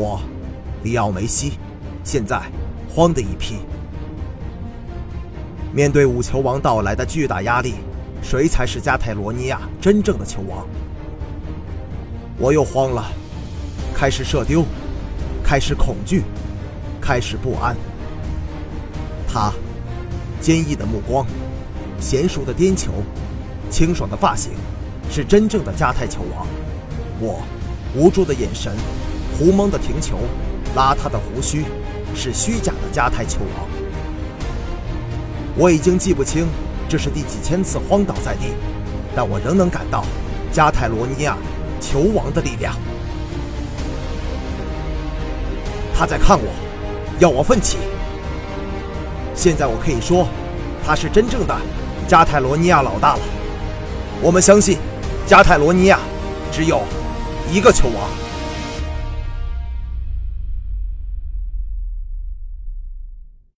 我，里奥梅西，现在慌的一批。面对五球王到来的巨大压力，谁才是加泰罗尼亚真正的球王？我又慌了，开始射丢，开始恐惧，开始不安。他，坚毅的目光，娴熟的颠球，清爽的发型，是真正的加泰球王。我，无助的眼神，胡蒙的停球，邋遢的胡须，是虚假的加泰球王。我已经记不清这是第几千次荒倒在地，但我仍能感到加泰罗尼亚球王的力量。他在看我，要我奋起。现在我可以说，他是真正的加泰罗尼亚老大了。我们相信，加泰罗尼亚只有一个球王。